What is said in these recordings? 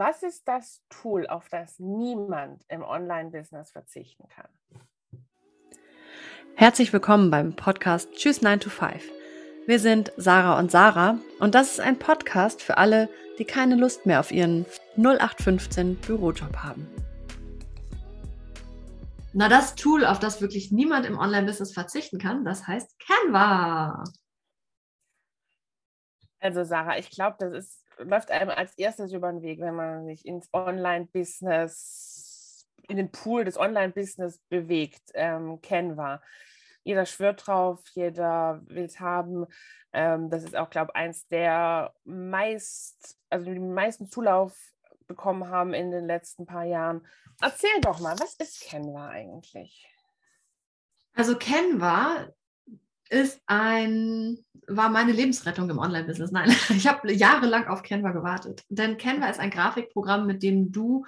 Was ist das Tool, auf das niemand im Online-Business verzichten kann? Herzlich willkommen beim Podcast Tschüss 9 to 5. Wir sind Sarah und Sarah und das ist ein Podcast für alle, die keine Lust mehr auf ihren 0815 Bürojob haben. Na, das Tool, auf das wirklich niemand im Online-Business verzichten kann, das heißt Canva. Also Sarah, ich glaube, das ist, läuft einem als erstes über den Weg, wenn man sich ins Online-Business, in den Pool des Online-Business bewegt, ähm, Canva. Jeder schwört drauf, jeder will es haben. Ähm, das ist auch, glaube ich, eins der meist, also die meisten Zulauf bekommen haben in den letzten paar Jahren. Erzähl doch mal, was ist Canva eigentlich? Also Canva ist ein, war meine Lebensrettung im Online-Business. Nein, ich habe jahrelang auf Canva gewartet. Denn Canva ist ein Grafikprogramm, mit dem du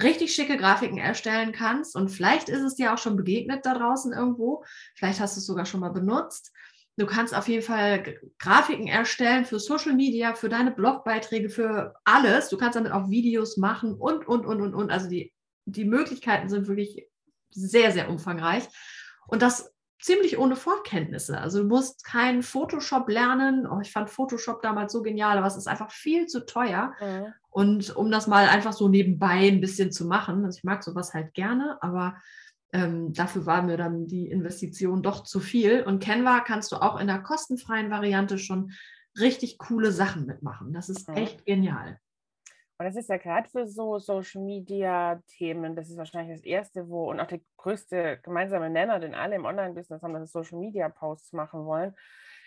richtig schicke Grafiken erstellen kannst. Und vielleicht ist es dir auch schon begegnet da draußen irgendwo. Vielleicht hast du es sogar schon mal benutzt. Du kannst auf jeden Fall Grafiken erstellen für Social Media, für deine Blogbeiträge, für alles. Du kannst damit auch Videos machen und, und, und, und, und. Also die, die Möglichkeiten sind wirklich sehr, sehr umfangreich. Und das ziemlich ohne Vorkenntnisse. Also du musst kein Photoshop lernen. Oh, ich fand Photoshop damals so genial, aber es ist einfach viel zu teuer. Mhm. Und um das mal einfach so nebenbei ein bisschen zu machen, also ich mag sowas halt gerne, aber ähm, dafür war mir dann die Investition doch zu viel. Und Canva kannst du auch in der kostenfreien Variante schon richtig coole Sachen mitmachen. Das ist mhm. echt genial. Und das ist ja gerade für so Social Media Themen, das ist wahrscheinlich das erste, wo und auch der größte gemeinsame Nenner, den alle im Online-Business haben, dass sie Social Media Posts machen wollen.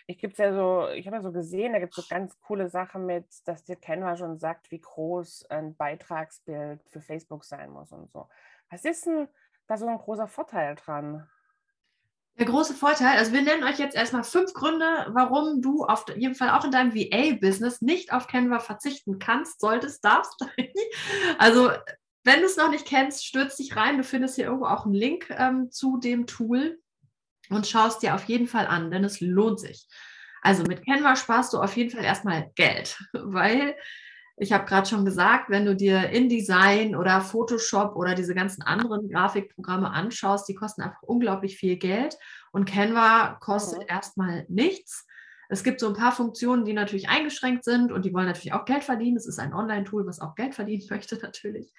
Ich gibt's ja so, ich habe ja so gesehen, da gibt es so ganz coole Sachen mit, dass dir Canva schon sagt, wie groß ein Beitragsbild für Facebook sein muss und so. Was ist denn da so ein großer Vorteil dran? Der große Vorteil, also wir nennen euch jetzt erstmal fünf Gründe, warum du auf jeden Fall auch in deinem VA-Business nicht auf Canva verzichten kannst, solltest, darfst. also wenn du es noch nicht kennst, stürz dich rein. Du findest hier irgendwo auch einen Link ähm, zu dem Tool und schaust dir auf jeden Fall an, denn es lohnt sich. Also mit Canva sparst du auf jeden Fall erstmal Geld, weil ich habe gerade schon gesagt, wenn du dir InDesign oder Photoshop oder diese ganzen anderen Grafikprogramme anschaust, die kosten einfach unglaublich viel Geld und Canva kostet mhm. erstmal nichts. Es gibt so ein paar Funktionen, die natürlich eingeschränkt sind und die wollen natürlich auch Geld verdienen. Es ist ein Online-Tool, was auch Geld verdienen möchte natürlich.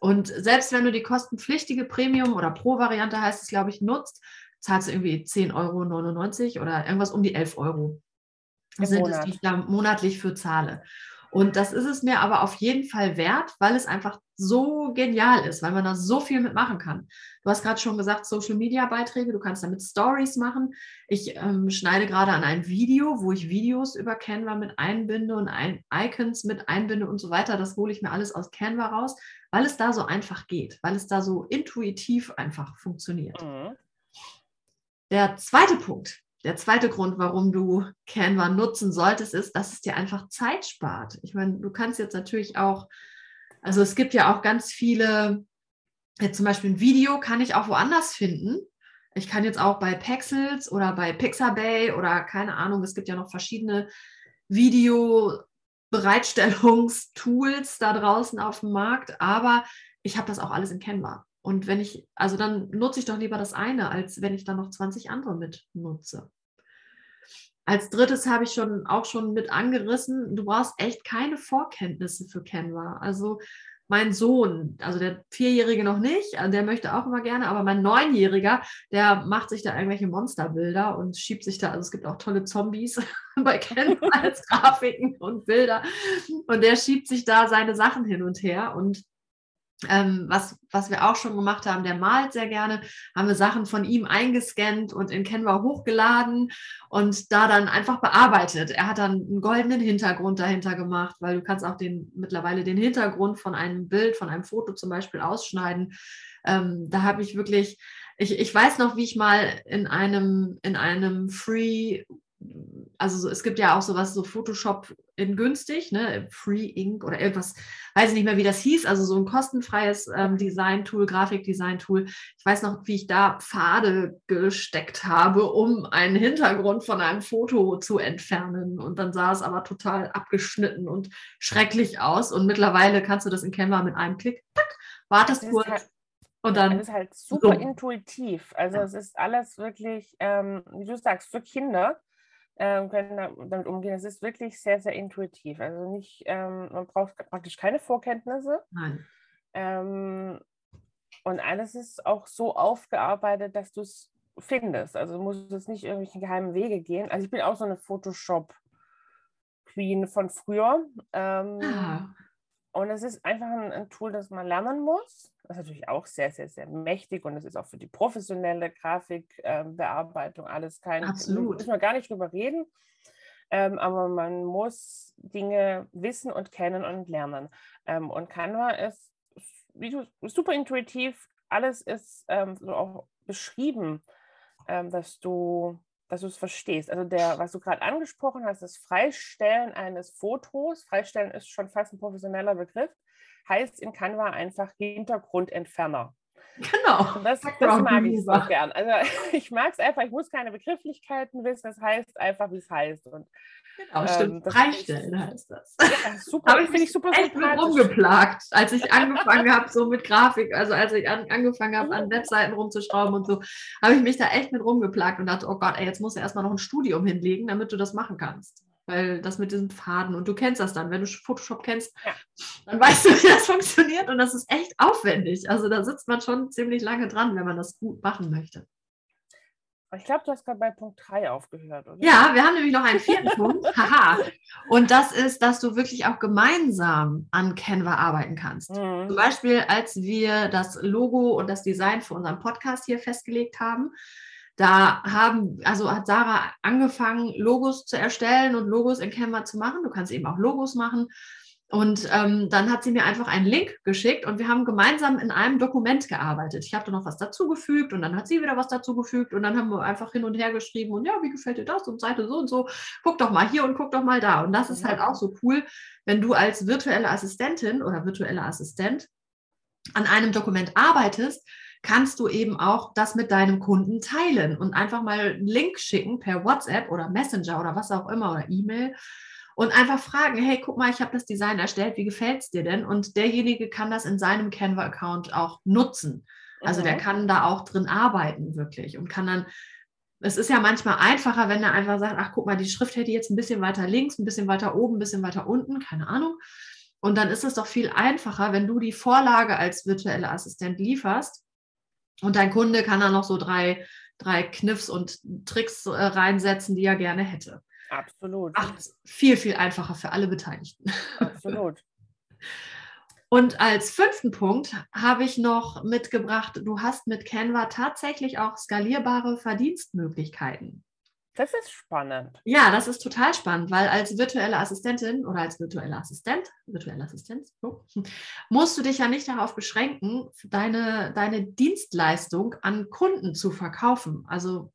Und selbst wenn du die kostenpflichtige Premium- oder Pro-Variante heißt es, glaube ich, nutzt, zahlst du irgendwie 10,99 Euro oder irgendwas um die 11 Euro. Im sind Monat. es, die ich da monatlich für zahle. Und das ist es mir aber auf jeden Fall wert, weil es einfach so genial ist, weil man da so viel mitmachen kann. Du hast gerade schon gesagt, Social Media Beiträge, du kannst damit Stories machen. Ich ähm, schneide gerade an ein Video, wo ich Videos über Canva mit einbinde und ein Icons mit einbinde und so weiter. Das hole ich mir alles aus Canva raus, weil es da so einfach geht, weil es da so intuitiv einfach funktioniert. Mhm. Der zweite Punkt, der zweite Grund, warum du Canva nutzen solltest, ist, dass es dir einfach Zeit spart. Ich meine, du kannst jetzt natürlich auch, also es gibt ja auch ganz viele, jetzt zum Beispiel ein Video kann ich auch woanders finden. Ich kann jetzt auch bei Pexels oder bei Pixabay oder keine Ahnung, es gibt ja noch verschiedene Video-Bereitstellungstools da draußen auf dem Markt, aber ich habe das auch alles in Canva. Und wenn ich, also dann nutze ich doch lieber das eine, als wenn ich dann noch 20 andere mit nutze. Als drittes habe ich schon auch schon mit angerissen, du brauchst echt keine Vorkenntnisse für Canva. Also mein Sohn, also der Vierjährige noch nicht, also der möchte auch immer gerne, aber mein Neunjähriger, der macht sich da irgendwelche Monsterbilder und schiebt sich da, also es gibt auch tolle Zombies bei Canva als Grafiken und Bilder und der schiebt sich da seine Sachen hin und her und ähm, was, was wir auch schon gemacht haben, der malt sehr gerne, haben wir Sachen von ihm eingescannt und in Canva hochgeladen und da dann einfach bearbeitet. Er hat dann einen goldenen Hintergrund dahinter gemacht, weil du kannst auch den mittlerweile den Hintergrund von einem Bild, von einem Foto zum Beispiel ausschneiden. Ähm, da habe ich wirklich, ich, ich weiß noch, wie ich mal in einem, in einem Free also es gibt ja auch sowas, so Photoshop in günstig, ne? Free Ink oder irgendwas, weiß ich nicht mehr, wie das hieß, also so ein kostenfreies ähm, Design-Tool, Grafikdesign-Tool. Ich weiß noch, wie ich da Pfade gesteckt habe, um einen Hintergrund von einem Foto zu entfernen. Und dann sah es aber total abgeschnitten und schrecklich aus. Und mittlerweile kannst du das in Canva mit einem Klick, tack, wartest kurz. Halt, und dann. Es ist halt super so. intuitiv. Also ja. es ist alles wirklich, ähm, wie du sagst, für Kinder ähm, können damit umgehen. Es ist wirklich sehr, sehr intuitiv. Also nicht, ähm, man braucht praktisch keine Vorkenntnisse. Nein. Ähm, und alles ist auch so aufgearbeitet, dass du es findest. Also du musst es nicht irgendwelche geheimen Wege gehen. Also ich bin auch so eine Photoshop-Queen von früher. Ähm, ah. Und es ist einfach ein, ein, Tool, das man lernen muss. Das ist natürlich auch sehr, sehr, sehr mächtig und es ist auch für die professionelle Grafikbearbeitung äh, alles kein. Absolut. Müssen wir gar nicht drüber reden. Ähm, aber man muss Dinge wissen und kennen und lernen. Ähm, und Canva ist, du, super intuitiv. Alles ist ähm, so auch beschrieben, ähm, dass du dass du es verstehst. Also der, was du gerade angesprochen hast, das Freistellen eines Fotos, Freistellen ist schon fast ein professioneller Begriff, heißt in Canva einfach Hintergrundentferner. Genau. Das, das mag ich so gern. Also ich mag es einfach, ich muss keine Begrifflichkeiten wissen, das heißt einfach, wie es heißt. Und Genau, stimmt. Ähm, Freistellen heißt das. Ja, super. Habe ich mich super echt mit rumgeplagt, als ich angefangen habe, so mit Grafik, also als ich an, angefangen habe, an Webseiten rumzuschrauben und so, habe ich mich da echt mit rumgeplagt und dachte, oh Gott, ey, jetzt musst du erstmal noch ein Studium hinlegen, damit du das machen kannst. Weil das mit diesen Faden und du kennst das dann, wenn du Photoshop kennst, ja. dann weißt du, wie das funktioniert und das ist echt aufwendig. Also da sitzt man schon ziemlich lange dran, wenn man das gut machen möchte. Ich glaube, du hast gerade bei Punkt 3 aufgehört, oder? Ja, wir haben nämlich noch einen vierten Punkt. Haha. Und das ist, dass du wirklich auch gemeinsam an Canva arbeiten kannst. Mhm. Zum Beispiel, als wir das Logo und das Design für unseren Podcast hier festgelegt haben, da haben, also hat Sarah angefangen, Logos zu erstellen und Logos in Canva zu machen. Du kannst eben auch Logos machen. Und ähm, dann hat sie mir einfach einen Link geschickt und wir haben gemeinsam in einem Dokument gearbeitet. Ich habe da noch was dazugefügt und dann hat sie wieder was dazugefügt und dann haben wir einfach hin und her geschrieben und ja, wie gefällt dir das und Seite so und so. Guck doch mal hier und guck doch mal da. Und das ist halt auch so cool, wenn du als virtuelle Assistentin oder virtueller Assistent an einem Dokument arbeitest, kannst du eben auch das mit deinem Kunden teilen und einfach mal einen Link schicken per WhatsApp oder Messenger oder was auch immer oder E-Mail und einfach fragen, hey, guck mal, ich habe das Design erstellt, wie gefällt es dir denn? Und derjenige kann das in seinem Canva-Account auch nutzen. Also mhm. der kann da auch drin arbeiten, wirklich. Und kann dann, es ist ja manchmal einfacher, wenn er einfach sagt, ach guck mal, die Schrift hätte jetzt ein bisschen weiter links, ein bisschen weiter oben, ein bisschen weiter unten, keine Ahnung. Und dann ist es doch viel einfacher, wenn du die Vorlage als virtuelle Assistent lieferst und dein Kunde kann da noch so drei, drei Kniffs und Tricks äh, reinsetzen, die er gerne hätte. Absolut. Macht viel, viel einfacher für alle Beteiligten. Absolut. Und als fünften Punkt habe ich noch mitgebracht, du hast mit Canva tatsächlich auch skalierbare Verdienstmöglichkeiten. Das ist spannend. Ja, das ist total spannend, weil als virtuelle Assistentin oder als virtueller Assistent, virtuelle Assistenz, so, musst du dich ja nicht darauf beschränken, deine, deine Dienstleistung an Kunden zu verkaufen. Also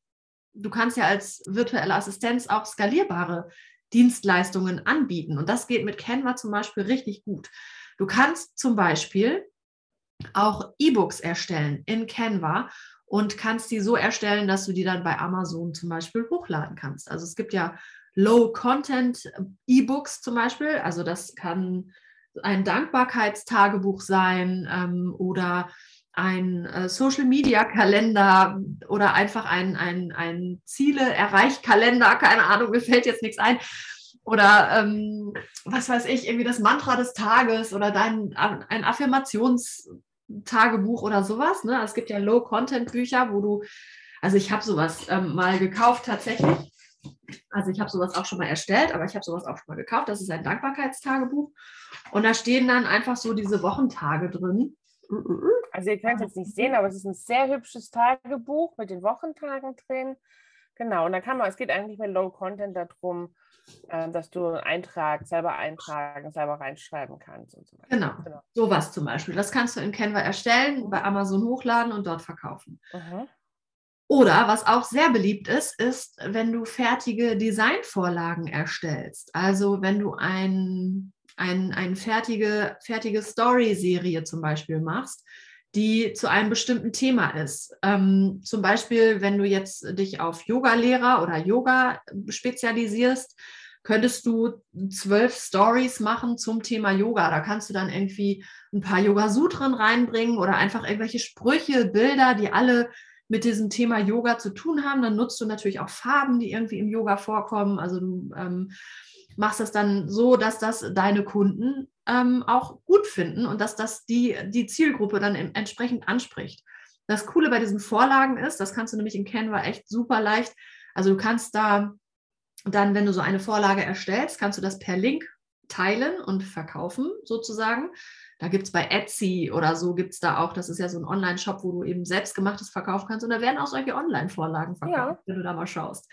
du kannst ja als virtuelle Assistenz auch skalierbare Dienstleistungen anbieten. Und das geht mit Canva zum Beispiel richtig gut. Du kannst zum Beispiel auch E-Books erstellen in Canva und kannst die so erstellen, dass du die dann bei Amazon zum Beispiel hochladen kannst. Also es gibt ja Low-Content-E-Books zum Beispiel. Also das kann ein Dankbarkeitstagebuch sein ähm, oder ein äh, Social Media Kalender oder einfach ein, ein, ein Ziele-Erreicht-Kalender, keine Ahnung, mir fällt jetzt nichts ein. Oder ähm, was weiß ich, irgendwie das Mantra des Tages oder dein ein Affirmationstagebuch oder sowas. Ne? Es gibt ja Low-Content-Bücher, wo du, also ich habe sowas ähm, mal gekauft tatsächlich. Also ich habe sowas auch schon mal erstellt, aber ich habe sowas auch schon mal gekauft. Das ist ein Dankbarkeitstagebuch. Und da stehen dann einfach so diese Wochentage drin. Also ihr könnt es jetzt nicht sehen, aber es ist ein sehr hübsches Tagebuch mit den Wochentagen drin. Genau, und da kann man, es geht eigentlich mit Low Content darum, äh, dass du einen Eintrag selber eintragen, selber reinschreiben kannst und so weiter. Genau, genau. sowas zum Beispiel. Das kannst du in Canva erstellen, bei Amazon hochladen und dort verkaufen. Mhm. Oder was auch sehr beliebt ist, ist, wenn du fertige Designvorlagen erstellst. Also wenn du ein, ein, eine fertige, fertige Story-Serie zum Beispiel machst, die zu einem bestimmten Thema ist. Ähm, zum Beispiel, wenn du jetzt dich auf Yoga-Lehrer oder Yoga spezialisierst, könntest du zwölf Stories machen zum Thema Yoga. Da kannst du dann irgendwie ein paar Yoga-Sutren reinbringen oder einfach irgendwelche Sprüche, Bilder, die alle mit diesem Thema Yoga zu tun haben. Dann nutzt du natürlich auch Farben, die irgendwie im Yoga vorkommen. Also du ähm, machst das dann so, dass das deine Kunden ähm, auch gut finden und dass das die, die Zielgruppe dann entsprechend anspricht. Das Coole bei diesen Vorlagen ist, das kannst du nämlich in Canva echt super leicht. Also du kannst da dann, wenn du so eine Vorlage erstellst, kannst du das per Link teilen und verkaufen sozusagen. Da gibt es bei Etsy oder so, gibt es da auch, das ist ja so ein Online-Shop, wo du eben selbstgemachtes verkaufen kannst. Und da werden auch solche Online-Vorlagen verkauft, ja. wenn du da mal schaust.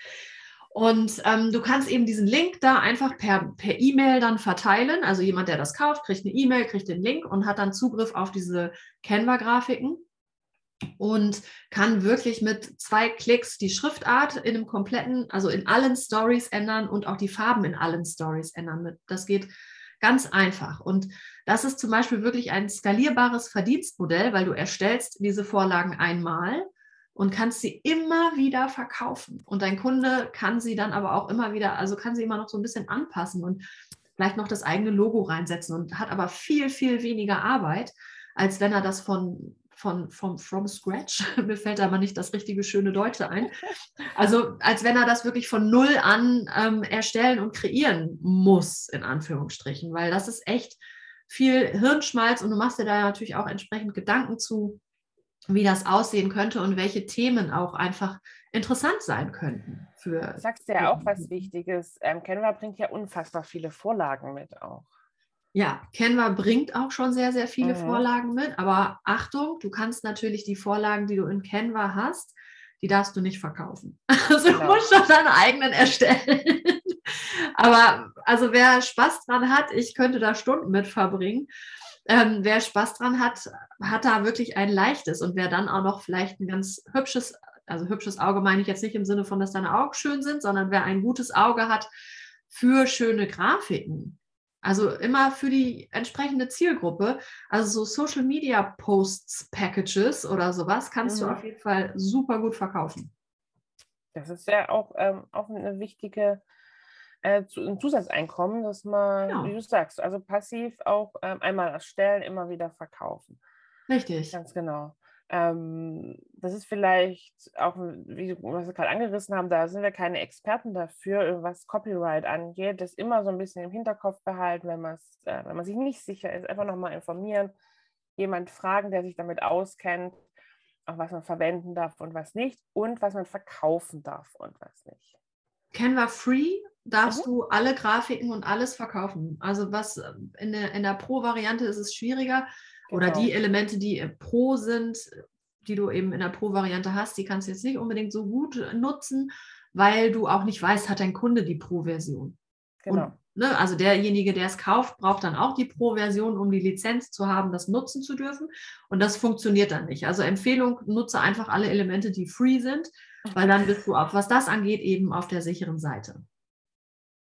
Und ähm, du kannst eben diesen Link da einfach per, per E-Mail dann verteilen. Also jemand, der das kauft, kriegt eine E-Mail, kriegt den Link und hat dann Zugriff auf diese Canva-Grafiken und kann wirklich mit zwei Klicks die Schriftart in einem kompletten, also in allen Stories ändern und auch die Farben in allen Stories ändern. Das geht ganz einfach. Und das ist zum Beispiel wirklich ein skalierbares Verdienstmodell, weil du erstellst diese Vorlagen einmal und kannst sie immer wieder verkaufen. Und dein Kunde kann sie dann aber auch immer wieder, also kann sie immer noch so ein bisschen anpassen und vielleicht noch das eigene Logo reinsetzen und hat aber viel, viel weniger Arbeit, als wenn er das von von, von from scratch. Mir fällt aber nicht das richtige schöne Deutsche ein. Also als wenn er das wirklich von null an ähm, erstellen und kreieren muss, in Anführungsstrichen, weil das ist echt viel Hirnschmalz und du machst dir da natürlich auch entsprechend Gedanken zu, wie das aussehen könnte und welche Themen auch einfach interessant sein könnten. Für, du sagst ja auch was Wichtiges. Ähm, Canva bringt ja unfassbar viele Vorlagen mit auch. Ja, Canva bringt auch schon sehr, sehr viele mhm. Vorlagen mit, aber Achtung, du kannst natürlich die Vorlagen, die du in Canva hast, die darfst du nicht verkaufen. Also genau. du musst schon deine eigenen erstellen. aber also wer Spaß dran hat, ich könnte da Stunden mit verbringen. Ähm, wer Spaß dran hat, hat da wirklich ein leichtes und wer dann auch noch vielleicht ein ganz hübsches, also hübsches Auge meine ich jetzt nicht im Sinne von, dass deine Augen schön sind, sondern wer ein gutes Auge hat für schöne Grafiken, also immer für die entsprechende Zielgruppe. Also so Social Media Posts, Packages oder sowas kannst mhm. du auf jeden Fall super gut verkaufen. Das ist ja auch, ähm, auch eine wichtige äh, ein Zusatzeinkommen, dass man, ja. wie du sagst, also passiv auch ähm, einmal erstellen, immer wieder verkaufen. Richtig. Ganz genau. Ähm, das ist vielleicht auch, wie was wir gerade angerissen haben, da sind wir keine Experten dafür, was Copyright angeht. Das immer so ein bisschen im Hinterkopf behalten, wenn, äh, wenn man sich nicht sicher ist, einfach nochmal informieren, jemand fragen, der sich damit auskennt, auch was man verwenden darf und was nicht und was man verkaufen darf und was nicht. Canva Free darfst mhm. du alle Grafiken und alles verkaufen. Also was äh, in der, in der Pro-Variante ist es schwieriger oder die genau. Elemente, die Pro sind, die du eben in der Pro-Variante hast, die kannst du jetzt nicht unbedingt so gut nutzen, weil du auch nicht weißt, hat dein Kunde die Pro-Version. Genau. Und, ne, also derjenige, der es kauft, braucht dann auch die Pro-Version, um die Lizenz zu haben, das nutzen zu dürfen. Und das funktioniert dann nicht. Also Empfehlung, nutze einfach alle Elemente, die free sind, weil dann bist du auch, was das angeht, eben auf der sicheren Seite.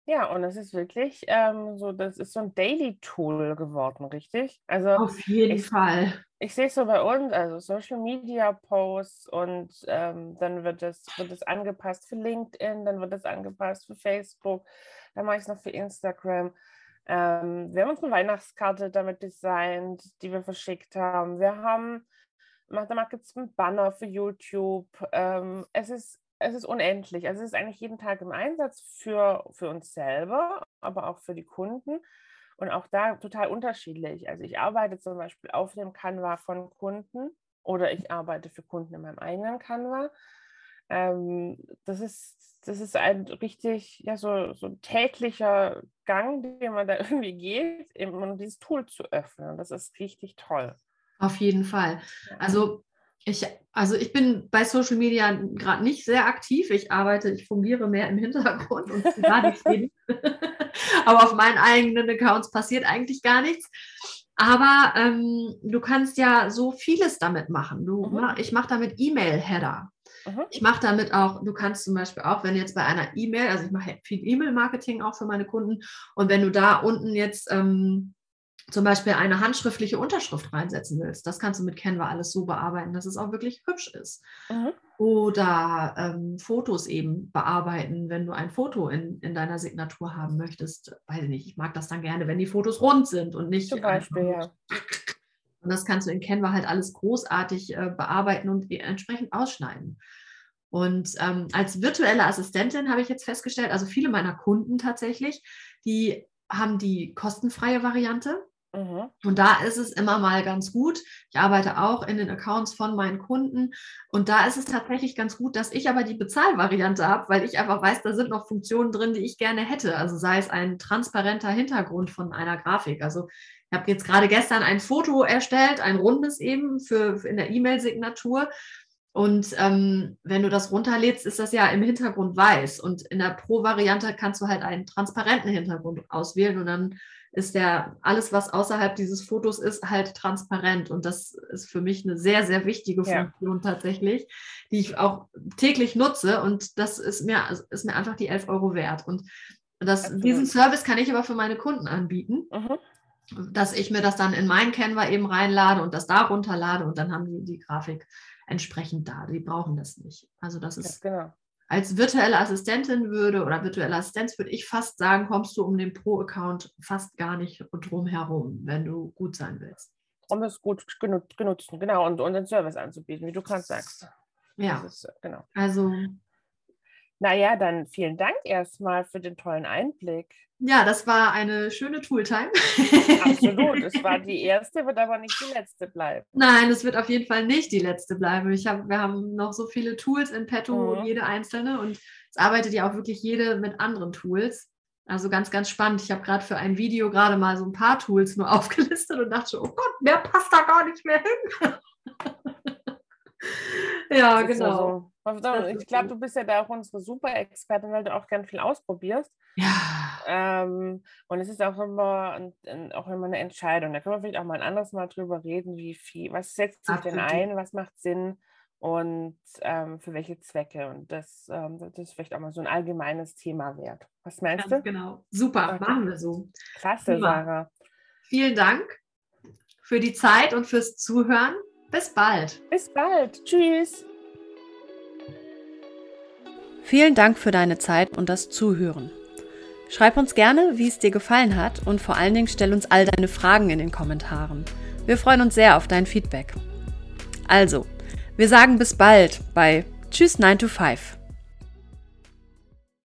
Ja, und es ist wirklich ähm, so, das ist so ein Daily-Tool geworden, richtig? Also Auf jeden ich, Fall. Ich sehe es so bei uns, also Social Media Posts und ähm, dann wird es, wird es angepasst für LinkedIn, dann wird es angepasst für Facebook, dann mache ich es noch für Instagram. Ähm, wir haben unsere Weihnachtskarte damit designt, die wir verschickt haben. Wir haben, da gibt es einen Banner für YouTube. Ähm, es ist es ist unendlich. Also es ist eigentlich jeden Tag im Einsatz für, für uns selber, aber auch für die Kunden. Und auch da total unterschiedlich. Also ich arbeite zum Beispiel auf dem Canva von Kunden oder ich arbeite für Kunden in meinem eigenen Canva. Ähm, das, ist, das ist ein richtig, ja, so, so ein täglicher Gang, den man da irgendwie geht, um dieses Tool zu öffnen. Das ist richtig toll. Auf jeden Fall. Also ich, also ich bin bei Social Media gerade nicht sehr aktiv. Ich arbeite, ich fungiere mehr im Hintergrund und gar nichts Aber auf meinen eigenen Accounts passiert eigentlich gar nichts. Aber ähm, du kannst ja so vieles damit machen. Du, mhm. Ich mache damit E-Mail-Header. Mhm. Ich mache damit auch, du kannst zum Beispiel auch, wenn jetzt bei einer E-Mail, also ich mache viel E-Mail-Marketing auch für meine Kunden und wenn du da unten jetzt ähm, zum Beispiel eine handschriftliche Unterschrift reinsetzen willst, das kannst du mit Canva alles so bearbeiten, dass es auch wirklich hübsch ist. Mhm. Oder ähm, Fotos eben bearbeiten, wenn du ein Foto in, in deiner Signatur haben möchtest. Weiß ich nicht, ich mag das dann gerne, wenn die Fotos rund sind und nicht. Zum Beispiel, ja. Und das kannst du in Canva halt alles großartig äh, bearbeiten und entsprechend ausschneiden. Und ähm, als virtuelle Assistentin habe ich jetzt festgestellt, also viele meiner Kunden tatsächlich, die haben die kostenfreie Variante. Mhm. Und da ist es immer mal ganz gut. Ich arbeite auch in den Accounts von meinen Kunden. Und da ist es tatsächlich ganz gut, dass ich aber die Bezahlvariante habe, weil ich einfach weiß, da sind noch Funktionen drin, die ich gerne hätte. Also sei es ein transparenter Hintergrund von einer Grafik. Also ich habe jetzt gerade gestern ein Foto erstellt, ein rundes eben für, in der E-Mail-Signatur. Und ähm, wenn du das runterlädst, ist das ja im Hintergrund weiß. Und in der Pro-Variante kannst du halt einen transparenten Hintergrund auswählen und dann ist der alles, was außerhalb dieses Fotos ist, halt transparent. Und das ist für mich eine sehr, sehr wichtige Funktion ja. tatsächlich, die ich auch täglich nutze. Und das ist mir, ist mir einfach die 11 Euro wert. Und das, diesen Service kann ich aber für meine Kunden anbieten. Mhm dass ich mir das dann in mein Canva eben reinlade und das da runterlade und dann haben die die Grafik entsprechend da. Die brauchen das nicht. Also das ist ja, genau. Als virtuelle Assistentin würde oder virtuelle Assistenz würde ich fast sagen, kommst du um den Pro-Account fast gar nicht drum herum, wenn du gut sein willst. Um es gut genutzt, genau, und, und den Service anzubieten, wie du gerade sagst. Ja, ist, genau. Also naja, dann vielen Dank erstmal für den tollen Einblick. Ja, das war eine schöne Tooltime. Absolut. Es war die erste, wird aber nicht die letzte bleiben. Nein, es wird auf jeden Fall nicht die letzte bleiben. Ich hab, wir haben noch so viele Tools in petto, mhm. jede einzelne. Und es arbeitet ja auch wirklich jede mit anderen Tools. Also ganz, ganz spannend. Ich habe gerade für ein Video gerade mal so ein paar Tools nur aufgelistet und dachte, oh Gott, mehr passt da gar nicht mehr hin. ja, genau. Ich glaube, du bist ja da auch unsere Super-Expertin, weil du auch gern viel ausprobierst. Ja. Ähm, und es ist auch immer, auch immer eine Entscheidung. Da können wir vielleicht auch mal ein anderes Mal drüber reden, wie viel, was setzt sich denn ein, was macht Sinn und ähm, für welche Zwecke. Und das, ähm, das ist vielleicht auch mal so ein allgemeines Thema wert. Was meinst Ganz du? Genau. Super, okay. machen wir so. Klasse, Super. Sarah. Vielen Dank für die Zeit und fürs Zuhören. Bis bald. Bis bald. Tschüss. Vielen Dank für deine Zeit und das Zuhören. Schreib uns gerne, wie es dir gefallen hat und vor allen Dingen stell uns all deine Fragen in den Kommentaren. Wir freuen uns sehr auf dein Feedback. Also, wir sagen bis bald bei Tschüss 9 to 5.